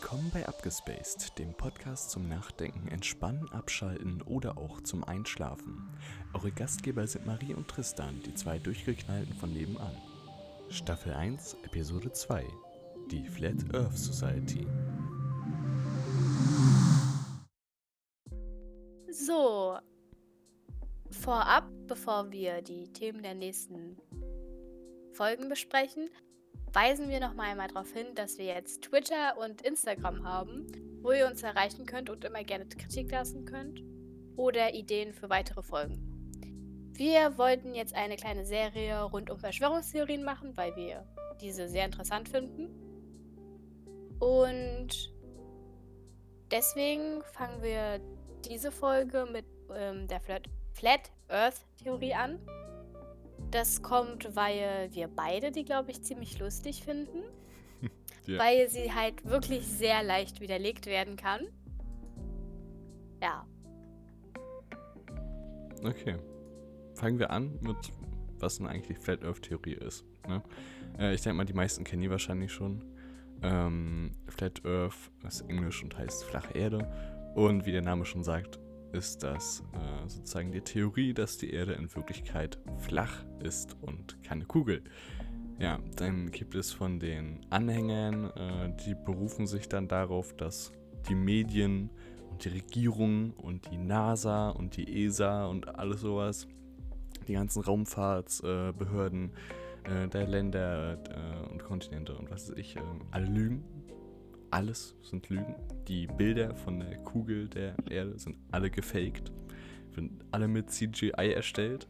Willkommen bei Abgespaced, dem Podcast zum Nachdenken, Entspannen, Abschalten oder auch zum Einschlafen. Eure Gastgeber sind Marie und Tristan, die zwei Durchgeknallten von nebenan. Staffel 1, Episode 2 Die Flat Earth Society. So, vorab, bevor wir die Themen der nächsten Folgen besprechen, weisen wir noch mal einmal darauf hin, dass wir jetzt Twitter und Instagram haben, wo ihr uns erreichen könnt und immer gerne Kritik lassen könnt oder Ideen für weitere Folgen. Wir wollten jetzt eine kleine Serie rund um Verschwörungstheorien machen, weil wir diese sehr interessant finden. Und deswegen fangen wir diese Folge mit ähm, der Flat, Flat Earth Theorie an. Das kommt, weil wir beide die, glaube ich, ziemlich lustig finden. ja. Weil sie halt wirklich sehr leicht widerlegt werden kann. Ja. Okay. Fangen wir an mit, was denn eigentlich Flat Earth Theorie ist. Ne? Äh, ich denke mal, die meisten kennen die wahrscheinlich schon. Ähm, Flat Earth ist Englisch und heißt flache Erde. Und wie der Name schon sagt, ist das äh, sozusagen die Theorie, dass die Erde in Wirklichkeit flach ist und keine Kugel. Ja, dann gibt es von den Anhängern, äh, die berufen sich dann darauf, dass die Medien und die Regierung und die NASA und die ESA und alles sowas, die ganzen Raumfahrtsbehörden äh, der Länder äh, und Kontinente und was weiß ich, äh, alle lügen alles sind Lügen. Die Bilder von der Kugel der Erde sind alle gefaked. Sind alle mit CGI erstellt.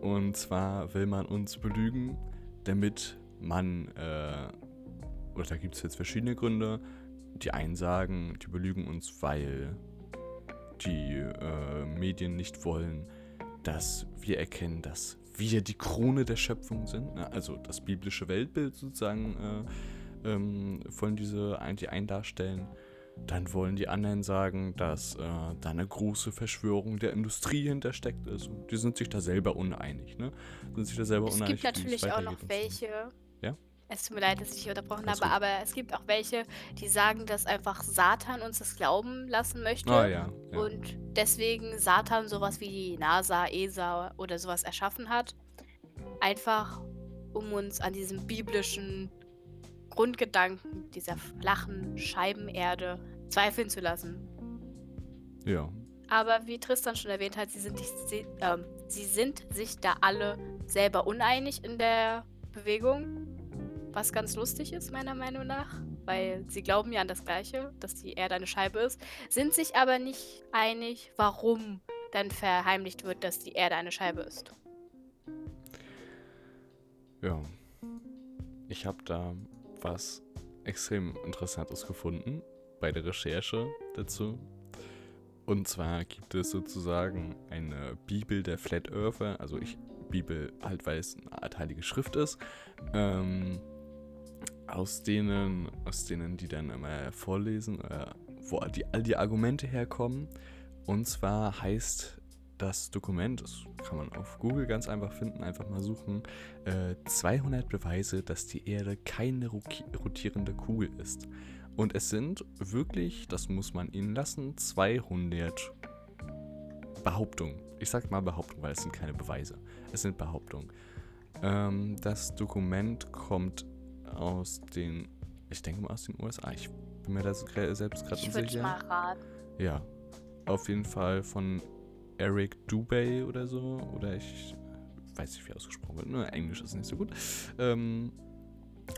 Und zwar will man uns belügen, damit man, äh, oder da gibt es jetzt verschiedene Gründe. Die einen sagen, die belügen uns, weil die äh, Medien nicht wollen, dass wir erkennen, dass wir die Krone der Schöpfung sind. Ne? Also das biblische Weltbild sozusagen. Äh, ähm, wollen diese die einen darstellen. Dann wollen die anderen sagen, dass äh, da eine große Verschwörung der Industrie hintersteckt ist. Und die sind sich da selber uneinig, ne? Sind sich da selber es uneinig. Es gibt natürlich auch noch welche. Ja? Es tut mir leid, dass ich dich unterbrochen habe, aber es gibt auch welche, die sagen, dass einfach Satan uns das glauben lassen möchte. Ah, ja, ja. Und deswegen Satan sowas wie die NASA, ESA oder sowas erschaffen hat. Einfach um uns an diesem biblischen Grundgedanken dieser flachen Scheibenerde zweifeln zu lassen. Ja. Aber wie Tristan schon erwähnt hat, sie sind, sie, äh, sie sind sich da alle selber uneinig in der Bewegung. Was ganz lustig ist, meiner Meinung nach. Weil sie glauben ja an das Gleiche, dass die Erde eine Scheibe ist, sind sich aber nicht einig, warum dann verheimlicht wird, dass die Erde eine Scheibe ist. Ja. Ich habe da was extrem Interessantes gefunden bei der Recherche dazu. Und zwar gibt es sozusagen eine Bibel der Flat Earther, also ich Bibel halt, weil es eine Art heilige Schrift ist, ähm, aus denen, aus denen die dann immer vorlesen, äh, wo die, all die Argumente herkommen. Und zwar heißt das Dokument, das kann man auf Google ganz einfach finden, einfach mal suchen, äh, 200 Beweise, dass die Erde keine rotierende Kugel ist. Und es sind wirklich, das muss man ihnen lassen, 200 Behauptungen. Ich sag mal Behauptungen, weil es sind keine Beweise. Es sind Behauptungen. Ähm, das Dokument kommt aus den, ich denke mal aus den USA. Ich bin mir da selbst gerade unsicher. Ich würde mal raten. Ja, auf jeden Fall von Eric Dubay oder so. Oder ich weiß nicht, wie ausgesprochen wird. Nur Englisch ist nicht so gut. Ähm,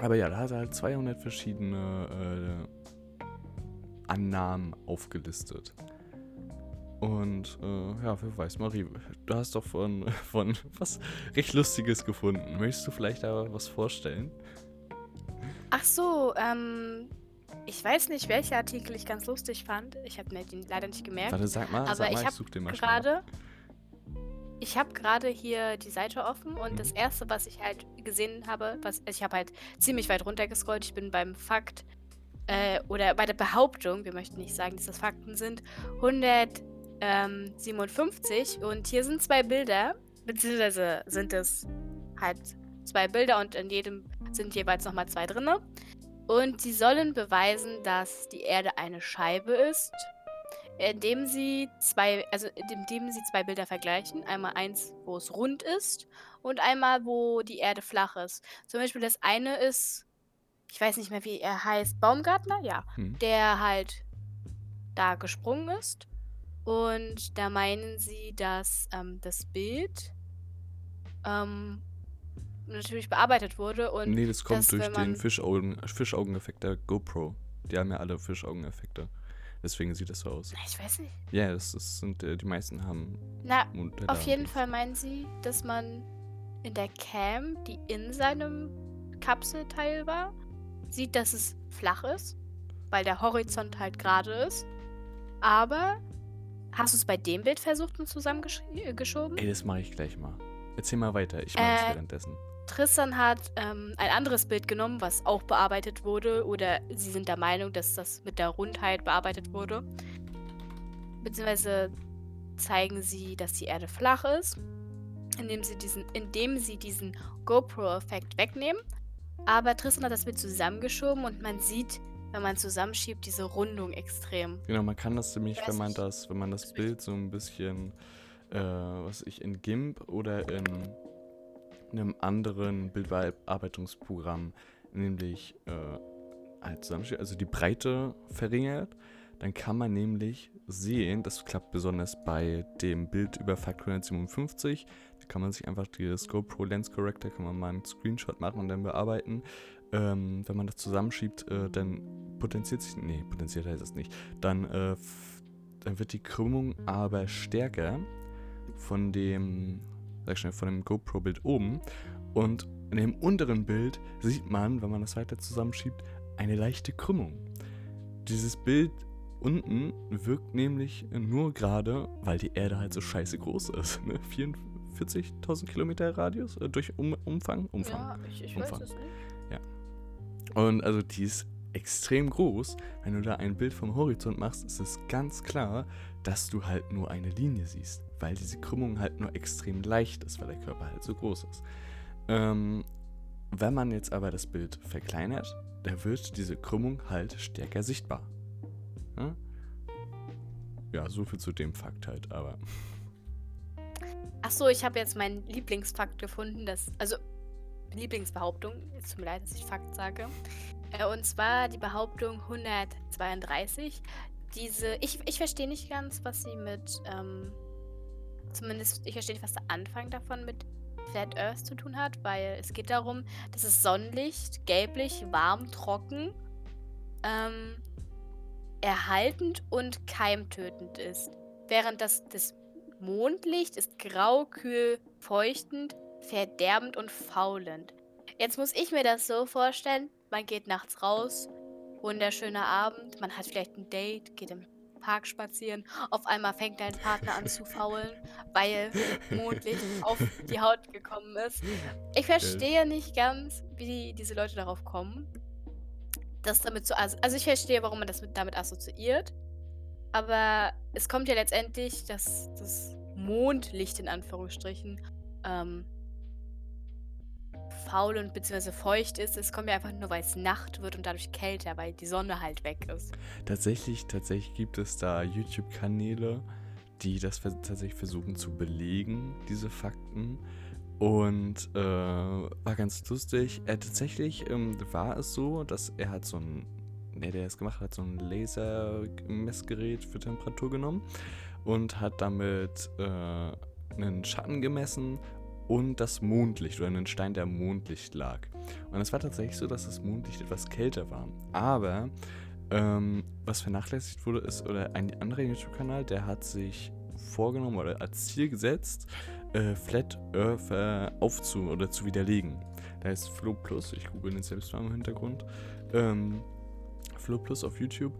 aber ja, da hat er halt 200 verschiedene äh, Annahmen aufgelistet. Und äh, ja, wer weiß, Marie, du hast doch von, von was recht Lustiges gefunden. Möchtest du vielleicht da was vorstellen? Ach so, ähm, ich weiß nicht, welcher Artikel ich ganz lustig fand. Ich habe mir den leider nicht gemerkt. Warte, sag mal, aber sag mal, ich, ich such den mal gerade. Ich habe gerade hier die Seite offen und mhm. das erste, was ich halt gesehen habe, was also ich habe halt ziemlich weit runtergescrollt. Ich bin beim Fakt äh, oder bei der Behauptung, wir möchten nicht sagen, dass das Fakten sind, 157 und hier sind zwei Bilder, beziehungsweise sind es halt zwei Bilder und in jedem sind jeweils nochmal zwei drinne. Und sie sollen beweisen, dass die Erde eine Scheibe ist, indem sie zwei, also indem sie zwei Bilder vergleichen. Einmal eins, wo es rund ist und einmal, wo die Erde flach ist. Zum Beispiel das eine ist, ich weiß nicht mehr, wie er heißt, Baumgartner, ja, Hm. der halt da gesprungen ist. Und da meinen sie, dass ähm, das Bild ähm, natürlich bearbeitet wurde und Nee, das kommt dass, durch den Fischaugen, Fischaugeneffekt der GoPro. Die haben ja alle Fischaugeneffekte. Deswegen sieht das so aus. ich weiß nicht. Ja, das, das sind, äh, die meisten haben Na, auf jeden Fall meinen sie, dass man in der Cam, die in seinem Kapselteil war, sieht, dass es flach ist, weil der Horizont halt gerade ist. Aber hast du es bei dem Bild versucht und zusammengeschoben? Ey, das mache ich gleich mal. Erzähl mal weiter, ich mache es Äh, währenddessen. Tristan hat ähm, ein anderes Bild genommen, was auch bearbeitet wurde, oder sie sind der Meinung, dass das mit der Rundheit bearbeitet wurde. Beziehungsweise zeigen sie, dass die Erde flach ist, indem sie diesen, indem sie diesen GoPro-Effekt wegnehmen. Aber Tristan hat das Bild zusammengeschoben und man sieht, wenn man zusammenschiebt, diese Rundung extrem. Genau, man kann das nämlich, wenn man das, wenn man das Bild so ein bisschen, äh, was ich, in GIMP oder in einem anderen Bildbearbeitungsprogramm, nämlich äh, zusammenschiebt, also die Breite verringert, dann kann man nämlich sehen, das klappt besonders bei dem Bild über Faktor 157, da kann man sich einfach dieses GoPro Lens Corrector, kann man mal einen Screenshot machen und dann bearbeiten. Ähm, wenn man das zusammenschiebt, äh, dann potenziert sich, nee, potenziert heißt es nicht, dann, äh, dann wird die Krümmung aber stärker von dem, sag ich schnell, von dem GoPro-Bild oben und in dem unteren Bild sieht man, wenn man das weiter zusammenschiebt, eine leichte Krümmung. Dieses Bild unten wirkt nämlich nur gerade, weil die Erde halt so scheiße groß ist. Ne? 44.000 Kilometer Radius äh, durch um Umfang? Umfang. Ja, ich, ich Umfang. weiß es nicht. Und also die ist extrem groß. Wenn du da ein Bild vom Horizont machst, ist es ganz klar, dass du halt nur eine Linie siehst, weil diese Krümmung halt nur extrem leicht ist, weil der Körper halt so groß ist. Ähm, wenn man jetzt aber das Bild verkleinert, dann wird diese Krümmung halt stärker sichtbar. Ja, ja so viel zu dem Fakt halt, aber Ach so, ich habe jetzt meinen Lieblingsfakt gefunden, das also Lieblingsbehauptung, es tut mir leid, dass ich Fakt sage. Äh, und zwar die Behauptung 132. Diese, ich, ich verstehe nicht ganz, was sie mit, ähm, zumindest ich verstehe nicht, was der Anfang davon mit Flat Earth zu tun hat, weil es geht darum, dass es Sonnenlicht, gelblich, warm, trocken, ähm, erhaltend und keimtötend ist. Während das, das Mondlicht ist grau, kühl, feuchtend, verderbend und faulend. Jetzt muss ich mir das so vorstellen, man geht nachts raus, wunderschöner Abend, man hat vielleicht ein Date, geht im Park spazieren, auf einmal fängt dein Partner an zu faulen, weil Mondlicht auf die Haut gekommen ist. Ich verstehe nicht ganz, wie die, diese Leute darauf kommen, das damit zu also ich verstehe, warum man das mit, damit assoziiert, aber es kommt ja letztendlich, dass das Mondlicht in Anführungsstrichen ähm, faul und beziehungsweise feucht ist. Es kommt ja einfach nur, weil es Nacht wird und dadurch kälter, weil die Sonne halt weg ist. Tatsächlich, tatsächlich gibt es da YouTube-Kanäle, die das tatsächlich versuchen zu belegen, diese Fakten. Und äh, war ganz lustig. Er tatsächlich ähm, war es so, dass er hat so ein, ne, der es gemacht hat, so ein Lasermessgerät für Temperatur genommen und hat damit äh, einen Schatten gemessen und das Mondlicht oder einen Stein, der am Mondlicht lag. Und es war tatsächlich so, dass das Mondlicht etwas kälter war. Aber ähm, was vernachlässigt wurde, ist, oder ein anderer YouTube-Kanal, der hat sich vorgenommen oder als Ziel gesetzt, äh, Flat Earth äh, aufzu- oder zu widerlegen. Da heißt Flo Plus, ich google den selbst mal im Hintergrund. Ähm, Flo Plus auf YouTube.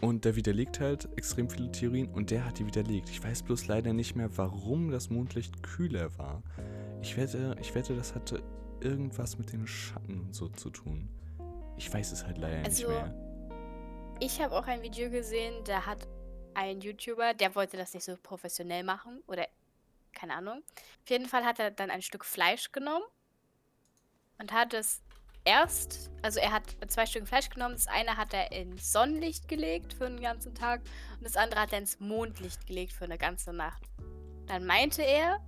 Und der widerlegt halt extrem viele Theorien und der hat die widerlegt. Ich weiß bloß leider nicht mehr, warum das Mondlicht kühler war. Ich wette, ich wette, das hatte irgendwas mit den Schatten und so zu tun. Ich weiß es halt leider Also, nicht mehr. Ich habe auch ein Video gesehen, da hat ein YouTuber, der wollte das nicht so professionell machen oder keine Ahnung. Auf jeden Fall hat er dann ein Stück Fleisch genommen und hat es erst, also er hat zwei Stück Fleisch genommen. Das eine hat er ins Sonnenlicht gelegt für einen ganzen Tag und das andere hat er ins Mondlicht gelegt für eine ganze Nacht. Dann meinte er,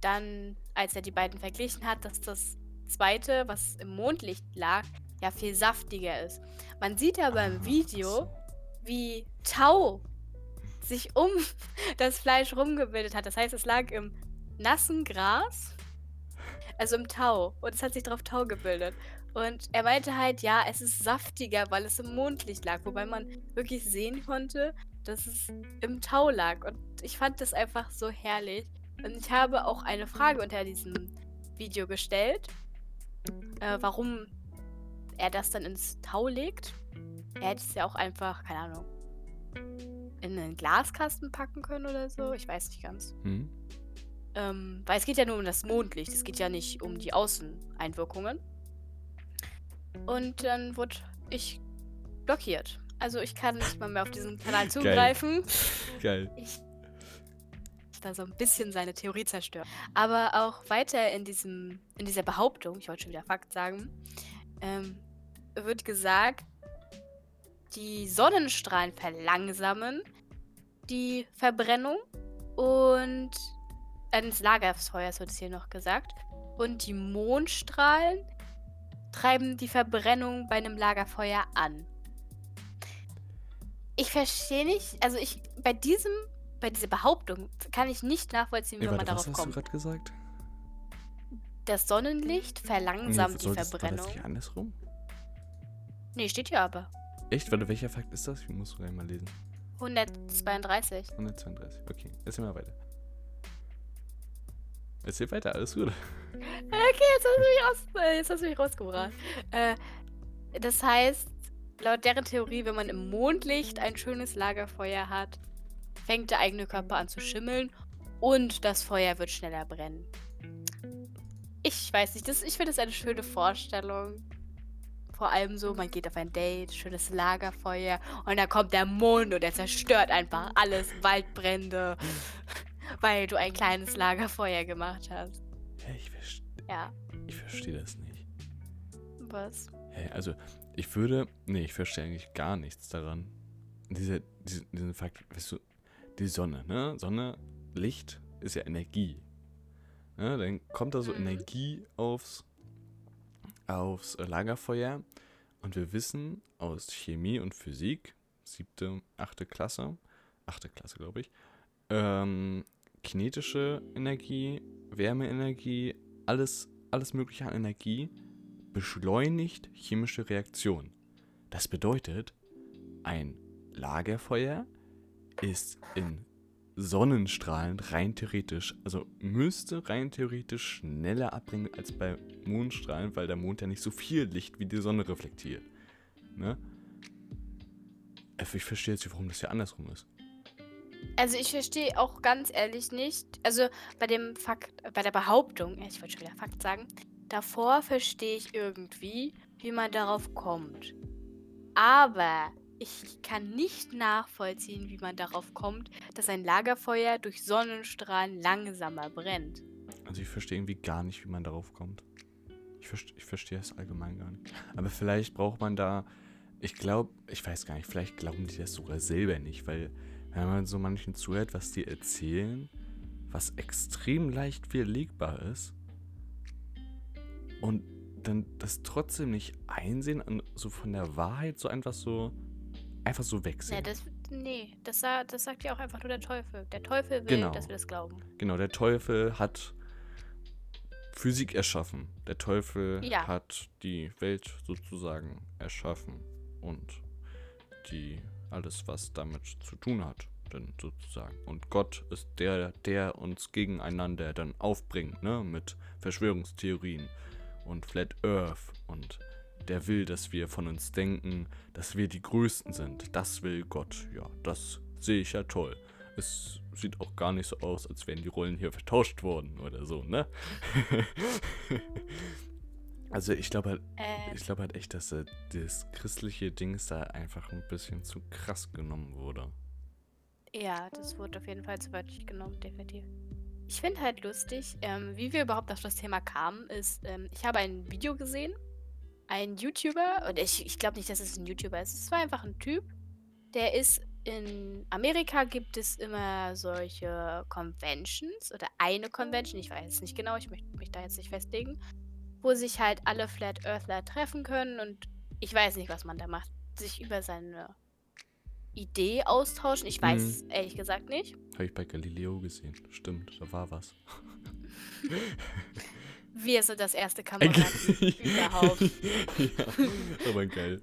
dann, als er die beiden verglichen hat, dass das zweite, was im Mondlicht lag, ja viel saftiger ist. Man sieht aber im Ah, Video, wie Tau sich um das Fleisch rumgebildet hat. Das heißt, es lag im nassen Gras, also im Tau. Und es hat sich drauf Tau gebildet. Und er meinte halt, ja, es ist saftiger, weil es im Mondlicht lag. Wobei man wirklich sehen konnte, dass es im Tau lag. Und ich fand das einfach so herrlich. Und ich habe auch eine Frage unter diesem Video gestellt, äh, warum er das dann ins Tau legt. Er hätte es ja auch einfach, keine Ahnung, in einen Glaskasten packen können oder so. Ich weiß nicht ganz. Hm? Ähm, weil es geht ja nur um das Mondlicht. Es geht ja nicht um die Außeneinwirkungen. Und dann wurde ich blockiert. Also ich kann nicht mal mehr auf diesen Kanal zugreifen. Geil. Ich da so ein bisschen seine Theorie zerstört. Aber auch weiter in diesem, in dieser Behauptung, ich wollte schon wieder Fakt sagen, ähm, wird gesagt, die Sonnenstrahlen verlangsamen die Verbrennung und des Lagerfeuers wird es hier noch gesagt. Und die Mondstrahlen treiben die Verbrennung bei einem Lagerfeuer an. Ich verstehe nicht, also ich bei diesem, bei dieser Behauptung kann ich nicht nachvollziehen, wie man warte, was darauf hast du kommt. gerade gesagt? Das Sonnenlicht verlangsamt die das- War Verbrennung. das nicht andersrum? Nee, steht hier aber. Echt? Warte, welcher Fakt ist das? Ich muss gleich mal lesen. 132. 132. Okay, erzähl mal weiter. Erzähl weiter, alles gut. Okay, jetzt hast du mich, raus, äh, jetzt hast du mich rausgebracht. Äh, das heißt, laut deren Theorie, wenn man im Mondlicht ein schönes Lagerfeuer hat, fängt der eigene Körper an zu schimmeln und das Feuer wird schneller brennen. Ich weiß nicht, das, ich finde das eine schöne Vorstellung. Vor allem so, man geht auf ein Date, schönes Lagerfeuer und dann kommt der Mond und er zerstört einfach alles, Waldbrände, weil du ein kleines Lagerfeuer gemacht hast. Hä, ich, verste Ja, ich verstehe das nicht. was? Hä, also, ich würde. Nee, ich verstehe eigentlich gar nichts daran. Diese, diese, diesen Fakt, weißt du, die Sonne, ne? Sonne, Licht ist ja Energie. Ne? Dann kommt da so Mhm. Energie aufs, aufs Lagerfeuer. Und wir wissen aus Chemie und Physik, siebte, achte Klasse, achte Klasse, glaube ich, ähm, kinetische Energie, Wärmeenergie, alles, alles mögliche an Energie beschleunigt chemische Reaktionen. Das bedeutet, ein Lagerfeuer ist in Sonnenstrahlen rein theoretisch, also müsste rein theoretisch schneller abbrennen als bei Mondstrahlen, weil der Mond ja nicht so viel Licht wie die Sonne reflektiert. Ne? Äh, Ich verstehe jetzt nicht, warum das ja andersrum ist. Also ich verstehe auch ganz ehrlich nicht, also bei dem Fakt, bei der Behauptung, ich wollte schon wieder Fakt sagen, davor verstehe ich irgendwie, wie man darauf kommt. Aber ich kann nicht nachvollziehen, wie man darauf kommt, dass ein Lagerfeuer durch Sonnenstrahlen langsamer brennt. Also ich verstehe irgendwie gar nicht, wie man darauf kommt. Ich, verste ich verstehe es allgemein gar nicht. Aber vielleicht braucht man da, ich glaube, ich weiß gar nicht, vielleicht glauben die das sogar selber nicht, weil wenn man so manchen zuhört, was die erzählen, was extrem leicht widerlegbar ist und dann das trotzdem nicht einsehen und so von der Wahrheit so einfach so einfach so Nee, wegsehen. das, nee, das, das sagt ja auch einfach nur der Teufel. Der Teufel will, Genau. dass wir das glauben. Genau, der Teufel hat Physik erschaffen. Der Teufel Ja. hat die Welt sozusagen erschaffen und die alles, was damit zu tun hat, denn sozusagen. Und Gott ist der, der uns gegeneinander dann aufbringt, ne, mit Verschwörungstheorien und Flat Earth und der will, dass wir von uns denken, dass wir die Größten sind. Das will Gott. Ja, das sehe ich ja toll. Es sieht auch gar nicht so aus, als wären die Rollen hier vertauscht worden oder so, ne? also ich glaube halt, Äh, ich glaube halt echt, dass äh, das christliche Dings da einfach ein bisschen zu krass genommen wurde. ja, das wurde auf jeden Fall zu wörtlich genommen, definitiv. ich finde halt lustig, ähm, wie wir überhaupt auf das Thema kamen, ist, ähm, ich habe ein Video gesehen, ein YouTuber, und ich, ich glaube nicht, dass es ein YouTuber ist, es war einfach ein Typ, der ist in Amerika gibt es immer solche Conventions oder eine Convention, ich weiß es nicht genau, ich möchte mich da jetzt nicht festlegen, wo sich halt alle Flat Earthler treffen können und ich weiß nicht, was man da macht, sich über seine Idee austauschen. Ich weiß Mhm. ehrlich gesagt nicht. Habe ich bei Galileo gesehen. Stimmt, da war was. Wir sind das erste Kamerateam überhaupt. ja, aber geil.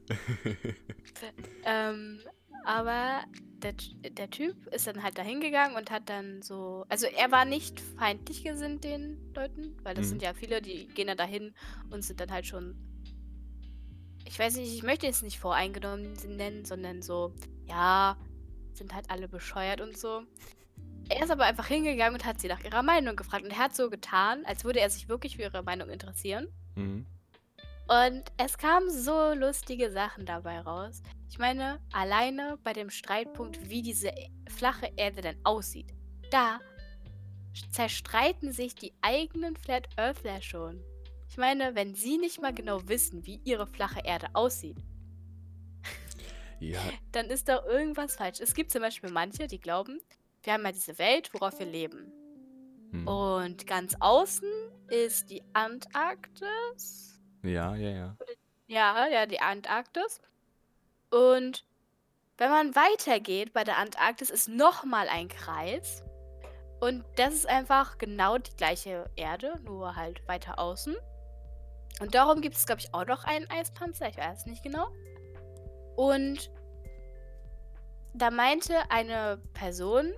Ähm, aber der, der Typ ist dann halt dahin gegangen und hat dann so. Also er war nicht feindlich gesinnt den Leuten, weil das Mhm. sind ja viele, die gehen dann dahin und sind dann halt schon. Ich weiß nicht, ich möchte es nicht voreingenommen nennen, sondern so, ja, sind halt alle bescheuert und so. Er ist aber einfach hingegangen und hat sie nach ihrer Meinung gefragt. Und er hat so getan, als würde er sich wirklich für ihre Meinung interessieren. Mhm. Und es kamen so lustige Sachen dabei raus. Ich meine, alleine bei dem Streitpunkt, wie diese flache Erde denn aussieht, da zerstreiten sich die eigenen Flat Earthler schon. Ich meine, wenn sie nicht mal genau wissen, wie ihre flache Erde aussieht, Ja, dann ist doch irgendwas falsch. Es gibt zum Beispiel manche, die glauben, wir haben ja diese Welt, worauf wir leben. hm. Und ganz außen ist die Antarktis. Ja, ja, ja. Ja, ja, die Antarktis. Und wenn man weitergeht bei der Antarktis, ist nochmal ein Kreis. Und das ist einfach genau die gleiche Erde, nur halt weiter außen. Und darum gibt es, glaube ich, auch noch einen Eispanzer. Ich weiß es nicht genau. Und da meinte eine Person,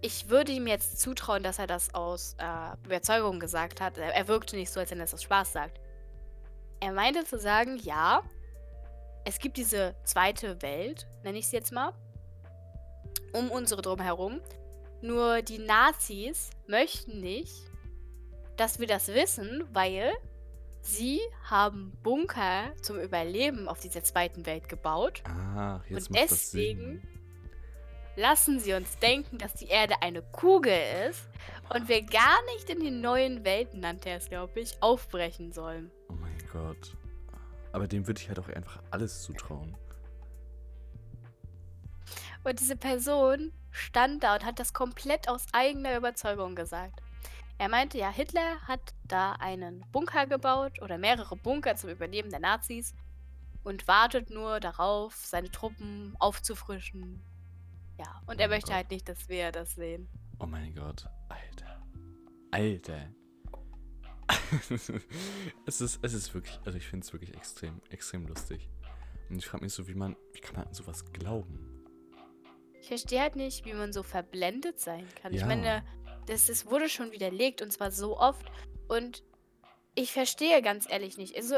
ich würde ihm jetzt zutrauen, dass er das aus äh, Überzeugung gesagt hat. Er, wirkte nicht so, als wenn er es aus Spaß sagt. Er meinte zu sagen, ja, es gibt diese zweite Welt, nenne ich es jetzt mal, um unsere drumherum. Nur die Nazis möchten nicht, dass wir das wissen, weil sie haben Bunker zum Überleben auf dieser zweiten Welt gebaut. Ach, jetzt Und deswegen lassen sie uns denken, dass die Erde eine Kugel ist und wir gar nicht in die neuen Welten, nannte er es, glaube ich, aufbrechen sollen. Oh mein Gott. Aber dem würde ich halt auch einfach alles zutrauen. Und diese Person stand da und hat das komplett aus eigener Überzeugung gesagt. Er meinte, ja, Hitler hat da einen Bunker gebaut oder mehrere Bunker zum Überleben der Nazis und wartet nur darauf, seine Truppen aufzufrischen. Ja, und er Oh möchte Gott. halt nicht, dass wir das sehen. Oh mein Gott. Alter. Alter. es, ist, es ist wirklich, also ich finde es wirklich extrem, extrem lustig. Und ich frage mich so, wie man, wie kann man an sowas glauben? Ich verstehe halt nicht, wie man so verblendet sein kann. Ich Ja. meine, das, das wurde schon widerlegt und zwar so oft. Und ich verstehe ganz ehrlich nicht. Also,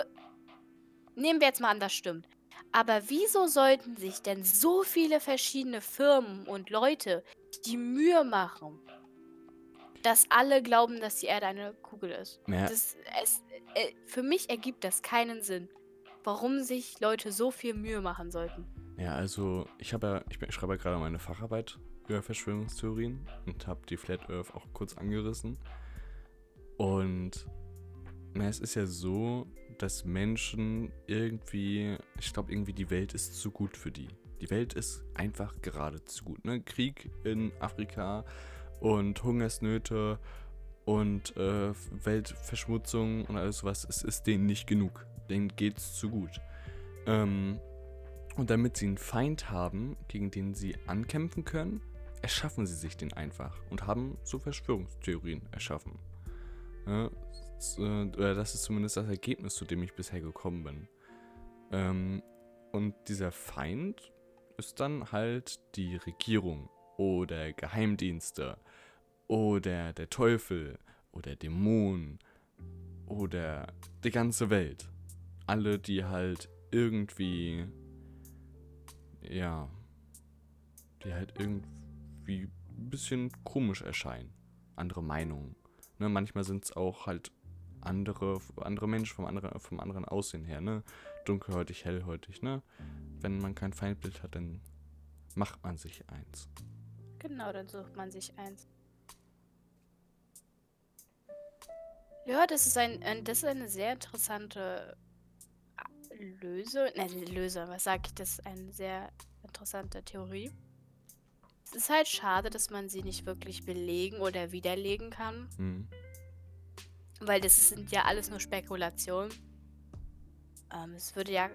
nehmen wir jetzt mal an, das stimmt. Aber wieso sollten sich denn so viele verschiedene Firmen und Leute die Mühe machen, dass alle glauben, dass die Erde eine Kugel ist? Naja, Das, es, äh, für mich ergibt das keinen Sinn, warum sich Leute so viel Mühe machen sollten. ja, also ich habe ja, ich, schreibe ja gerade meine Facharbeit über Verschwörungstheorien und habe die Flat Earth auch kurz angerissen. Und na, es ist ja so, dass Menschen irgendwie, ich glaube irgendwie die Welt ist zu gut für die. Die Welt ist einfach gerade zu gut. Ne? Krieg in Afrika und Hungersnöte und äh, Weltverschmutzung und alles was, es ist denen nicht genug. Denen geht's zu gut. Ähm, und damit sie einen Feind haben, gegen den sie ankämpfen können, erschaffen sie sich den einfach und haben so Verschwörungstheorien erschaffen. Ja, äh, das ist zumindest das Ergebnis, zu dem ich bisher gekommen bin. Ähm, und dieser Feind ist dann halt die Regierung oder Geheimdienste oder der Teufel oder Dämonen oder die ganze Welt. Alle, die halt irgendwie, ja, die halt irgendwie ein bisschen komisch erscheinen. Andere Meinungen. Ne, manchmal sind es auch halt andere, andere Menschen vom anderen, vom anderen Aussehen her, ne? Dunkelhäutig, hellhäutig, ne? Wenn man kein Feindbild hat, dann macht man sich eins. Genau, dann sucht man sich eins. Ja, das ist ein, ein das ist eine sehr interessante Lösung. Nein, Lösung, was sage ich? Das ist eine sehr interessante Theorie. Es ist halt schade, dass man sie nicht wirklich belegen oder widerlegen kann. Hm. Weil das sind ja alles nur Spekulationen. Ähm, es würde ja.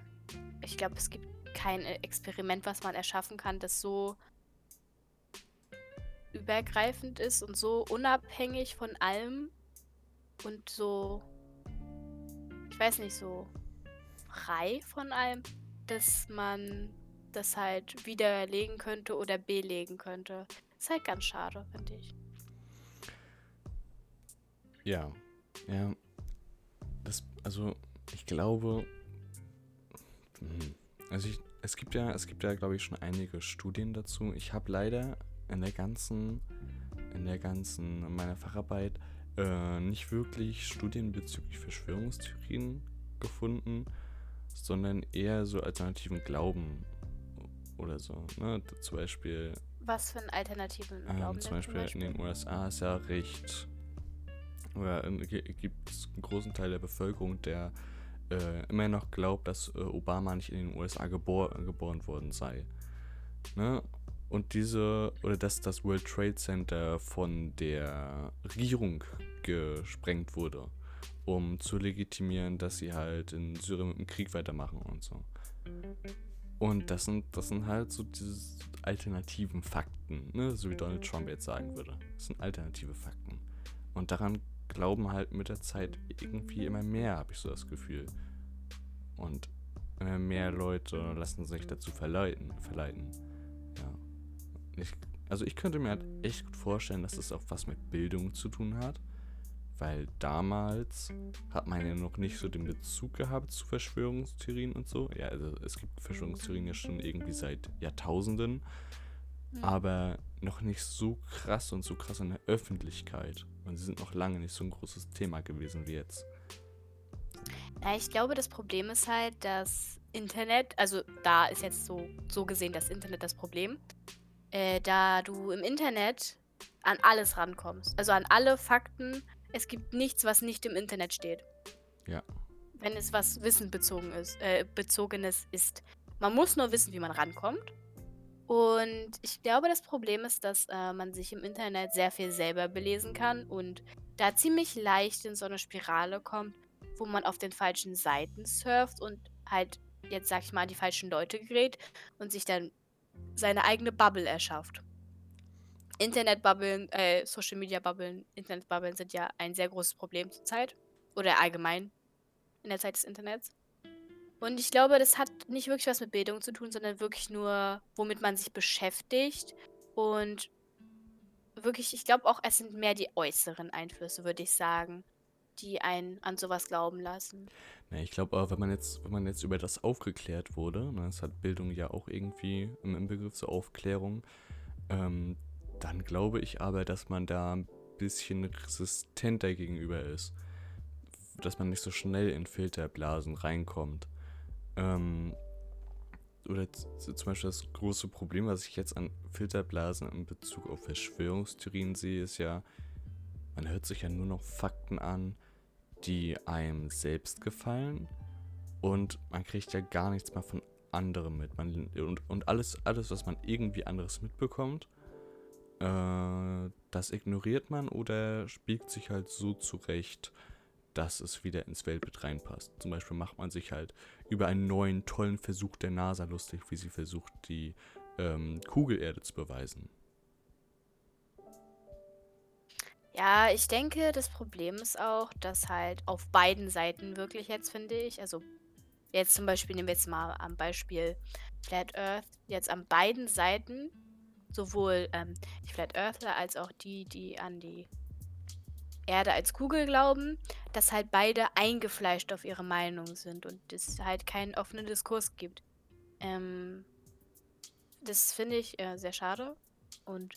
Ich glaube, es gibt kein Experiment, was man erschaffen kann, das so übergreifend ist und so unabhängig von allem und so, ich weiß nicht, so frei von allem, dass man das halt widerlegen könnte oder belegen könnte. Ist halt ganz schade, finde ich. Ja, ja. Das, also, ich glaube, hm, also ich, es gibt ja, es gibt ja, glaube ich, schon einige Studien dazu. Ich habe leider in der ganzen, in der ganzen, in meiner Facharbeit äh, nicht wirklich Studien bezüglich Verschwörungstheorien gefunden, sondern eher so alternativen Glauben oder so. Ne? Zum Beispiel. Was für einen alternativen ähm, Glauben? zum, Beispiel zum Beispiel in den USA ist ja recht. Oder gibt es einen großen Teil der Bevölkerung, der äh, immer noch glaubt, dass äh, Obama nicht in den USA gebor geboren worden sei. Ne? Und diese, oder dass das World Trade Center von der Regierung gesprengt wurde, um zu legitimieren, dass sie halt in Syrien mit dem Krieg weitermachen und so. Und das sind, das sind halt so diese alternativen Fakten, ne? so wie Donald Trump jetzt sagen würde. Das sind alternative Fakten. Und daran glauben halt mit der Zeit irgendwie immer mehr, habe ich so das Gefühl. Und immer mehr Leute lassen sich dazu verleiten. verleiten. Ich, also ich könnte mir halt echt gut vorstellen, dass das auch was mit Bildung zu tun hat. Weil damals hat man ja noch nicht so den Bezug gehabt zu Verschwörungstheorien und so. Ja, also es gibt Verschwörungstheorien ja schon irgendwie seit Jahrtausenden. Aber noch nicht so krass und so krass in der Öffentlichkeit. Und sie sind noch lange nicht so ein großes Thema gewesen wie jetzt. Ja, ich glaube, das Problem ist halt, dass Internet, also da ist jetzt so, so gesehen das Internet das Problem, äh, da du im Internet an alles rankommst. Also an alle Fakten. Es gibt nichts, was nicht im Internet steht. Ja. Wenn es was wissenbezogen ist, äh, bezogenes ist. Man muss nur wissen, wie man rankommt. Und ich glaube, das Problem ist, dass äh, man sich im Internet sehr viel selber belesen kann und da ziemlich leicht in so eine Spirale kommt, wo man auf den falschen Seiten surft und halt, jetzt sag ich mal, die falschen Leute gerät und sich dann seine eigene Bubble erschafft. Internetbubbeln, äh, Social Media Bubbeln, Internetbubbeln sind ja ein sehr großes Problem zurzeit. Oder allgemein in der Zeit des Internets. Und ich glaube, das hat nicht wirklich was mit Bildung zu tun, sondern wirklich nur, womit man sich beschäftigt. Und wirklich, ich glaube auch, es sind mehr die äußeren Einflüsse, würde ich sagen, die einen an sowas glauben lassen. Ja, ich glaube auch, wenn man jetzt, wenn man jetzt über das aufgeklärt wurde, ne, das hat Bildung ja auch irgendwie im, im Begriff zur Aufklärung, ähm, dann glaube ich aber, dass man da ein bisschen resistenter gegenüber ist. Dass man nicht so schnell in Filterblasen reinkommt. Ähm, oder zum Beispiel das große Problem, was ich jetzt an Filterblasen in Bezug auf Verschwörungstheorien sehe, ist ja, man hört sich ja nur noch Fakten an, die einem selbst gefallen und man kriegt ja gar nichts mehr von anderen mit. Man, und, und alles, alles, was man irgendwie anderes mitbekommt, äh, das ignoriert man oder spiegt sich halt so zurecht, dass es wieder ins Weltbild reinpasst. Zum Beispiel macht man sich halt über einen neuen, tollen Versuch der NASA lustig, wie sie versucht, die ähm, Kugelerde zu beweisen. Ja, ich denke, das Problem ist auch, dass halt auf beiden Seiten wirklich jetzt, finde ich, also jetzt zum Beispiel, nehmen wir jetzt mal am Beispiel Flat Earth, jetzt an beiden Seiten, sowohl ähm, die Flat Earthler als auch die, die an die Erde als Kugel glauben, dass halt beide eingefleischt auf ihre Meinung sind und es halt keinen offenen Diskurs gibt. Ähm, das finde ich äh, sehr schade und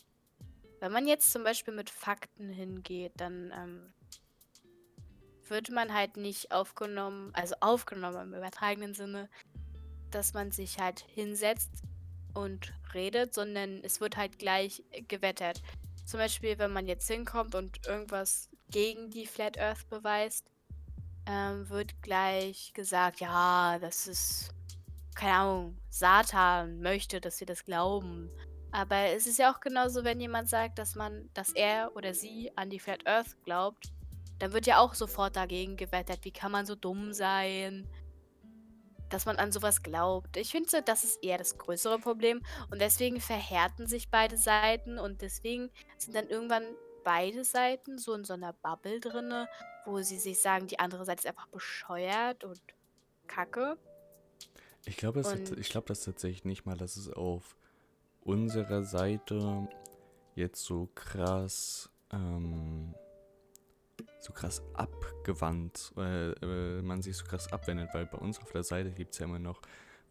wenn man jetzt zum Beispiel mit Fakten hingeht, dann ähm, wird man halt nicht aufgenommen, also aufgenommen im übertragenen Sinne, dass man sich halt hinsetzt und redet, sondern es wird halt gleich gewettert. Zum Beispiel, wenn man jetzt hinkommt und irgendwas gegen die Flat Earth beweist, ähm, wird gleich gesagt, ja, das ist, keine Ahnung, Satan möchte, dass wir das glauben. Aber es ist ja auch genauso, wenn jemand sagt, dass man, dass er oder sie an die Flat Earth glaubt, dann wird ja auch sofort dagegen gewettert. Wie kann man so dumm sein? Dass man an sowas glaubt. Ich finde, das ist eher das größere Problem. Und deswegen verhärten sich beide Seiten und deswegen sind dann irgendwann beide Seiten so in so einer Bubble drinne, wo sie sich sagen, die andere Seite ist einfach bescheuert und kacke. Ich glaube, das, ich glaube das tatsächlich nicht mal, dass es auf unserer Seite jetzt so krass, ähm, so krass abgewandt, äh, äh, man sich so krass abwendet, weil bei uns auf der Seite gibt es ja immer noch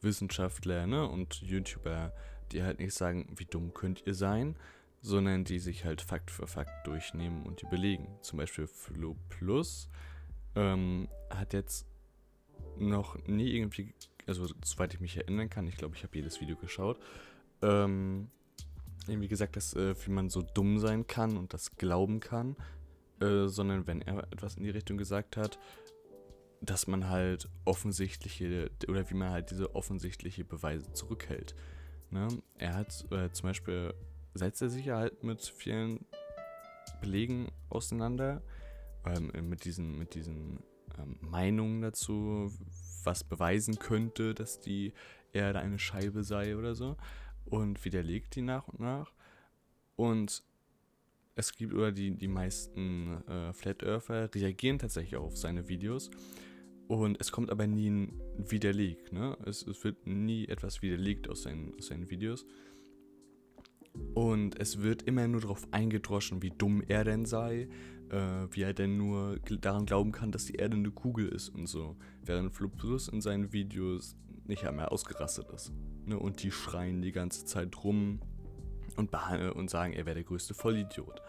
Wissenschaftler ne, und YouTuber, die halt nicht sagen, wie dumm könnt ihr sein, sondern die sich halt Fakt für Fakt durchnehmen und die belegen. Zum Beispiel Flo Plus ähm, hat jetzt noch nie irgendwie, also soweit ich mich erinnern kann, ich glaube, ich habe jedes Video geschaut, ähm, irgendwie gesagt, dass äh, wie man so dumm sein kann und das glauben kann, äh, sondern wenn er etwas in die Richtung gesagt hat, dass man halt offensichtliche oder wie man halt diese offensichtliche Beweise zurückhält. Ne? Er hat äh, zum Beispiel setzt er sich ja halt mit vielen Belegen auseinander, ähm, mit diesen, mit diesen ähm, Meinungen dazu, was beweisen könnte, dass die Erde eine Scheibe sei oder so und widerlegt die nach und nach. Und es gibt oder die, die meisten äh, Flat Earther reagieren tatsächlich auch auf seine Videos. Und es kommt aber nie ein Widerleg. Ne? Es, es wird nie etwas widerlegt aus seinen, aus seinen Videos. Und es wird immer nur darauf eingedroschen, wie dumm er denn sei, äh, wie er denn nur daran glauben kann, dass die Erde eine Kugel ist und so. Während Fluplus in seinen Videos nicht einmal ausgerastet ist. Ne? Und die schreien die ganze Zeit rum und, und sagen, er wäre der größte Vollidiot.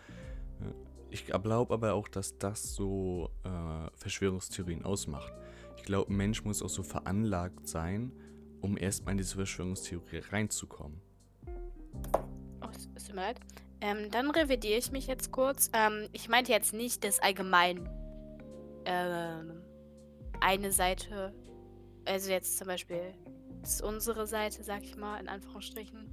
Ich glaube aber auch, dass das so äh, Verschwörungstheorien ausmacht. Ich glaube, ein Mensch muss auch so veranlagt sein, um erstmal in diese Verschwörungstheorie reinzukommen tut mir leid. Ähm, dann revidiere ich mich jetzt kurz. Ähm, ich meinte jetzt nicht, dass allgemein ähm, eine Seite, also jetzt zum Beispiel ist unsere Seite, sag ich mal, in Anführungsstrichen,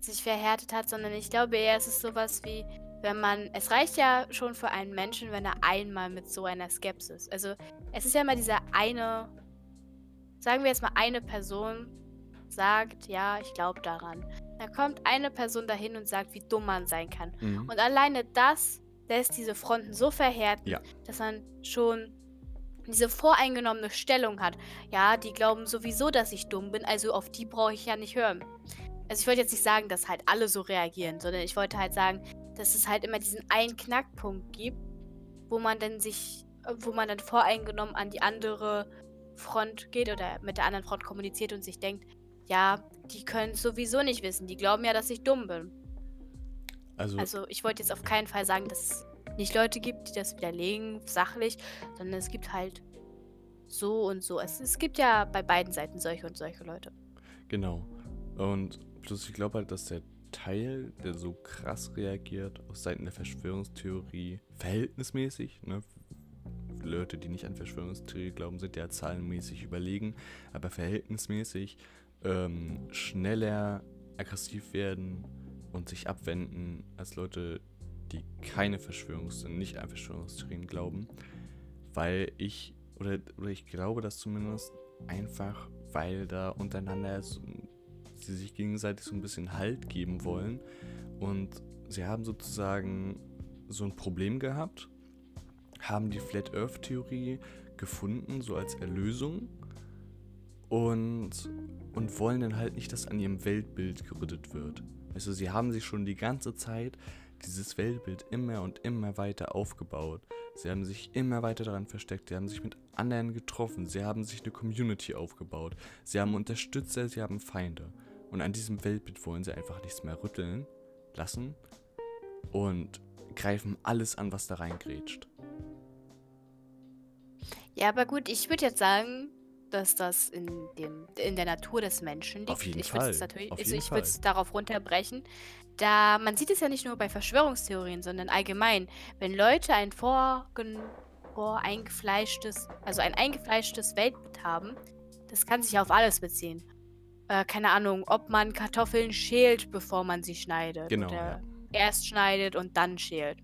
sich verhärtet hat, sondern ich glaube eher, es ist sowas wie, wenn man, es reicht ja schon für einen Menschen, wenn er einmal mit so einer Skepsis, also es ist ja immer dieser eine, sagen wir jetzt mal eine Person sagt, ja, ich glaube daran. Da kommt eine Person dahin und sagt, wie dumm man sein kann. Mhm. Und alleine das lässt diese Fronten so verhärten, ja. dass man schon diese voreingenommene Stellung hat. Ja, die glauben sowieso, dass ich dumm bin, also auf die brauche ich ja nicht hören. Also ich wollte jetzt nicht sagen, dass halt alle so reagieren, sondern ich wollte halt sagen, dass es halt immer diesen einen Knackpunkt gibt, wo man dann sich, wo man dann voreingenommen an die andere Front geht oder mit der anderen Front kommuniziert und sich denkt, ja, die können es sowieso nicht wissen. Die glauben ja, dass ich dumm bin. Also, also ich wollte jetzt auf keinen Fall sagen, dass es nicht Leute gibt, die das widerlegen, sachlich, sondern es gibt halt so und so. Es, es gibt ja bei beiden Seiten solche und solche Leute. Genau. Und plus ich glaube halt, dass der Teil, der so krass reagiert, auf Seiten der Verschwörungstheorie, verhältnismäßig, ne? Leute, die nicht an Verschwörungstheorie glauben, sind ja zahlenmäßig überlegen, aber verhältnismäßig ähm, schneller aggressiv werden und sich abwenden als Leute, die keine Verschwörungs- nicht an Verschwörungstheorien glauben, weil ich oder, oder ich glaube das zumindest einfach, weil da untereinander so, sie sich gegenseitig so ein bisschen Halt geben wollen und sie haben sozusagen so ein Problem gehabt, haben die Flat Earth Theorie gefunden, so als Erlösung und, und wollen dann halt nicht, dass an ihrem Weltbild gerüttet wird. Also sie haben sich schon die ganze Zeit dieses Weltbild immer und immer weiter aufgebaut. Sie haben sich immer weiter daran versteckt, sie haben sich mit anderen getroffen, sie haben sich eine Community aufgebaut, sie haben Unterstützer, sie haben Feinde. Und an diesem Weltbild wollen sie einfach nichts mehr rütteln lassen und greifen alles an, was da reingrätscht. Ja, aber gut, ich würde jetzt sagen, dass das in, dem, in der Natur des Menschen liegt. Auf jeden ich Fall. Natürlich, Auf also jeden ich würde es darauf runterbrechen. Da man sieht es ja nicht nur bei Verschwörungstheorien, sondern allgemein, wenn Leute ein voreingefleischtes, also ein eingefleischtes Weltbild haben, das kann sich auf alles beziehen. Äh, keine Ahnung, ob man Kartoffeln schält, bevor man sie schneidet. Genau, Oder ja. erst schneidet und dann schält.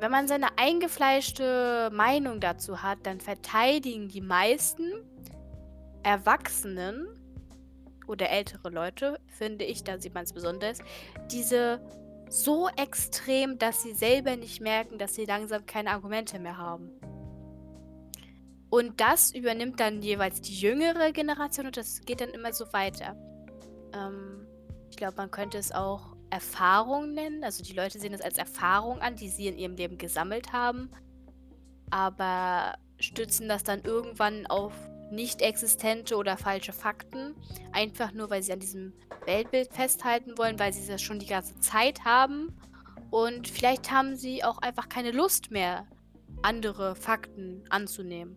Wenn man seine eingefleischte Meinung dazu hat, dann verteidigen die meisten Erwachsenen oder ältere Leute, finde ich, da sieht man es besonders, diese so extrem, dass sie selber nicht merken, dass sie langsam keine Argumente mehr haben. Und das übernimmt dann jeweils die jüngere Generation und das geht dann immer so weiter. Ähm, ich glaube, man könnte es auch Erfahrung nennen. Also die Leute sehen es als Erfahrung an, die sie in ihrem Leben gesammelt haben, aber stützen das dann irgendwann auf nicht existente oder falsche Fakten, einfach nur, weil sie an diesem Weltbild festhalten wollen, weil sie das schon die ganze Zeit haben und vielleicht haben sie auch einfach keine Lust mehr, andere Fakten anzunehmen.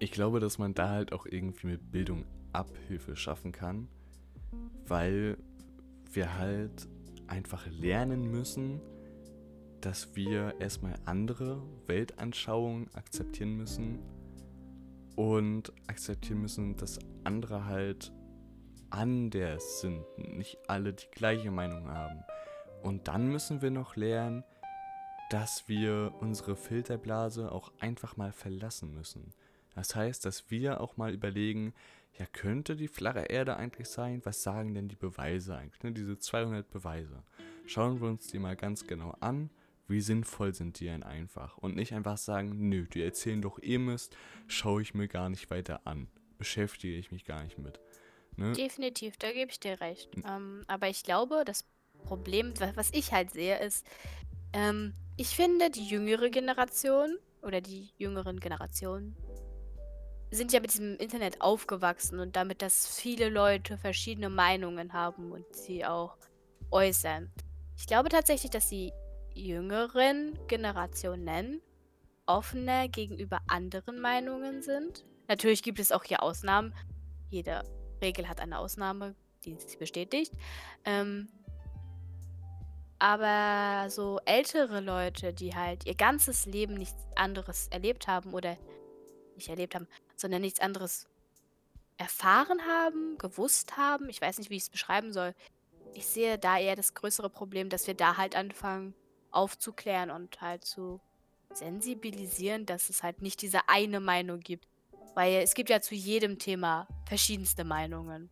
Ich glaube, dass man da halt auch irgendwie mit Bildung Abhilfe schaffen kann, weil wir halt einfach lernen müssen, dass wir erstmal andere Weltanschauungen akzeptieren müssen und akzeptieren müssen, dass andere halt anders sind, nicht alle die gleiche Meinung haben. Und dann müssen wir noch lernen, dass wir unsere Filterblase auch einfach mal verlassen müssen. Das heißt, dass wir auch mal überlegen, ja, könnte die flache Erde eigentlich sein? Was sagen denn die Beweise eigentlich? Ne? Diese 200 Beweise. Schauen wir uns die mal ganz genau an. Wie sinnvoll sind die denn einfach? Und nicht einfach sagen, nö, die erzählen doch eh Mist, schaue ich mir gar nicht weiter an. Beschäftige ich mich gar nicht mit. Ne? Definitiv, da gebe ich dir recht. Ähm, aber ich glaube, das Problem, wa- was ich halt sehe, ist, ähm, ich finde, die jüngere Generation oder die jüngeren Generationen sind ja mit diesem Internet aufgewachsen und damit, dass viele Leute verschiedene Meinungen haben und sie auch äußern. Ich glaube tatsächlich, dass die jüngeren Generationen offener gegenüber anderen Meinungen sind. Natürlich gibt es auch hier Ausnahmen. Jede Regel hat eine Ausnahme, die sie bestätigt. Ähm, aber so ältere Leute, die halt ihr ganzes Leben nichts anderes erlebt haben oder nicht erlebt haben, sondern nichts anderes erfahren haben, gewusst haben, ich weiß nicht, wie ich es beschreiben soll. Ich sehe da eher das größere Problem, dass wir da halt anfangen aufzuklären und halt zu sensibilisieren, dass es halt nicht diese eine Meinung gibt. Weil es gibt ja zu jedem Thema verschiedenste Meinungen.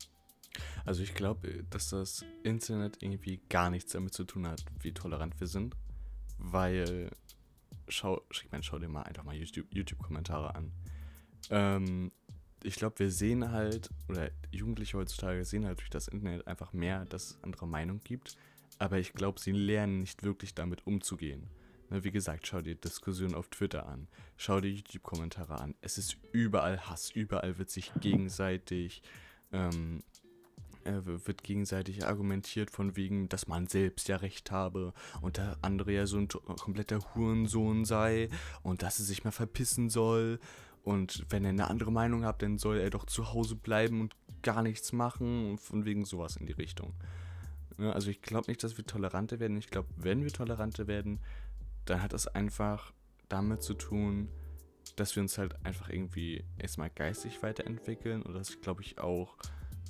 Also ich glaube, dass das Internet irgendwie gar nichts damit zu tun hat, wie tolerant wir sind. Weil, schau, ich meine, schau dir mal einfach mal YouTube- YouTube-Kommentare an. Ähm, ich glaube, wir sehen halt, oder Jugendliche heutzutage sehen halt durch das Internet einfach mehr, dass es andere Meinungen gibt. Aber ich glaube, sie lernen nicht wirklich damit umzugehen. Ne, wie gesagt, schau dir Diskussionen auf Twitter an. Schau dir YouTube-Kommentare an. Es ist überall Hass. Überall wird sich gegenseitig ähm, äh, wird gegenseitig argumentiert von wegen, dass man selbst ja recht habe und der andere ja so ein kompletter Hurensohn sei und dass er sich mal verpissen soll und wenn er eine andere Meinung hat, dann soll er doch zu Hause bleiben und gar nichts machen und von wegen sowas in die Richtung. Ne, also ich glaube nicht, dass wir toleranter werden. Ich glaube, wenn wir toleranter werden, dann hat das einfach damit zu tun, dass wir uns halt einfach irgendwie erstmal geistig weiterentwickeln und dass, glaube ich, auch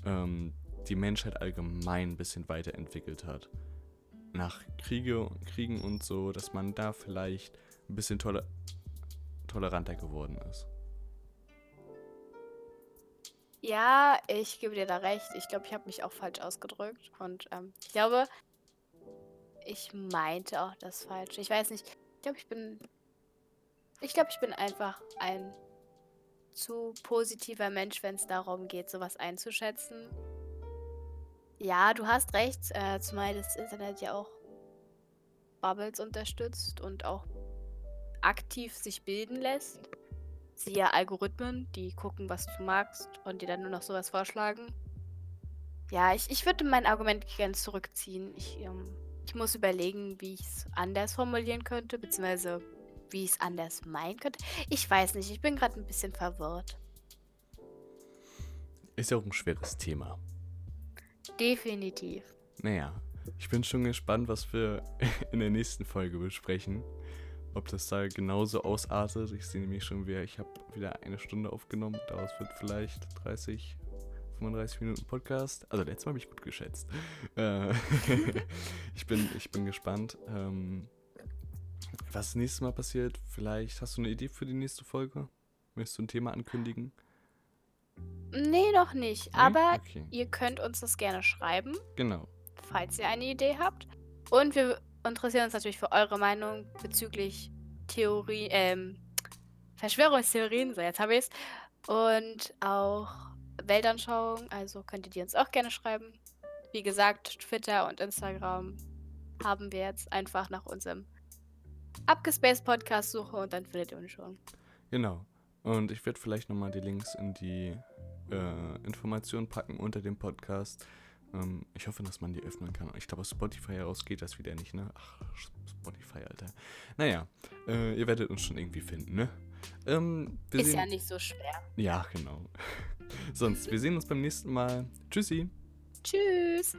ähm, die Menschheit allgemein ein bisschen weiterentwickelt hat. Nach Kriege, Kriegen und so, dass man da vielleicht ein bisschen toler toleranter geworden ist. Ja, ich gebe dir da recht. Ich glaube, ich habe mich auch falsch ausgedrückt. Und ähm, ich glaube, ich meinte auch das falsch. Ich weiß nicht. Ich glaube, ich bin. Ich glaube, ich bin einfach ein zu positiver Mensch, wenn es darum geht, sowas einzuschätzen. Ja, du hast recht, äh, zumal das Internet ja auch Bubbles unterstützt und auch aktiv sich bilden lässt. Siehe Algorithmen, die gucken, was du magst und dir dann nur noch sowas vorschlagen. Ja, ich, ich würde mein Argument ganz zurückziehen. Ich, ähm, ich muss überlegen, wie ich es anders formulieren könnte, beziehungsweise wie ich es anders meinen könnte. Ich weiß nicht, ich bin gerade ein bisschen verwirrt. Ist ja auch ein schweres Thema. Definitiv. Naja, ich bin schon gespannt, was wir in der nächsten Folge besprechen. Ob das da genauso ausartet. Ich sehe nämlich schon wieder, ich habe wieder eine Stunde aufgenommen. Daraus wird vielleicht 30, 35 Minuten Podcast. Also letztes Mal habe ich gut geschätzt. Äh, ich, bin, ich bin gespannt, ähm, was das nächste Mal passiert. Vielleicht hast du eine Idee für die nächste Folge? Möchtest du ein Thema ankündigen? Nee, noch nicht. Nee? Aber Okay. ihr könnt uns das gerne schreiben, Genau. falls ihr eine Idee habt. Und wir interessieren uns natürlich für eure Meinung bezüglich Theorie, ähm, Verschwörungstheorien, so jetzt habe ich es. Und auch Weltanschauung, also könnt ihr die uns auch gerne schreiben. Wie gesagt, Twitter und Instagram haben wir jetzt einfach nach unserem Abgespaced Podcast suche und dann findet ihr uns schon. Genau. Und ich werde vielleicht nochmal die Links in die äh, Informationen packen unter dem Podcast. Ähm, ich hoffe, dass man die öffnen kann. Ich glaube, aus Spotify heraus geht das wieder nicht, ne? Ach, Spotify, Alter. Naja, äh, ihr werdet uns schon irgendwie finden, ne? Ähm, Ist sehen, ja nicht so schwer. ja, genau. Sonst, wir sehen uns beim nächsten Mal. Tschüssi. Tschüss.